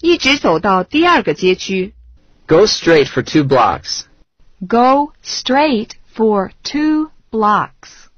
一直走到第二个街区。Go straight for two blocks. Go straight for two blocks.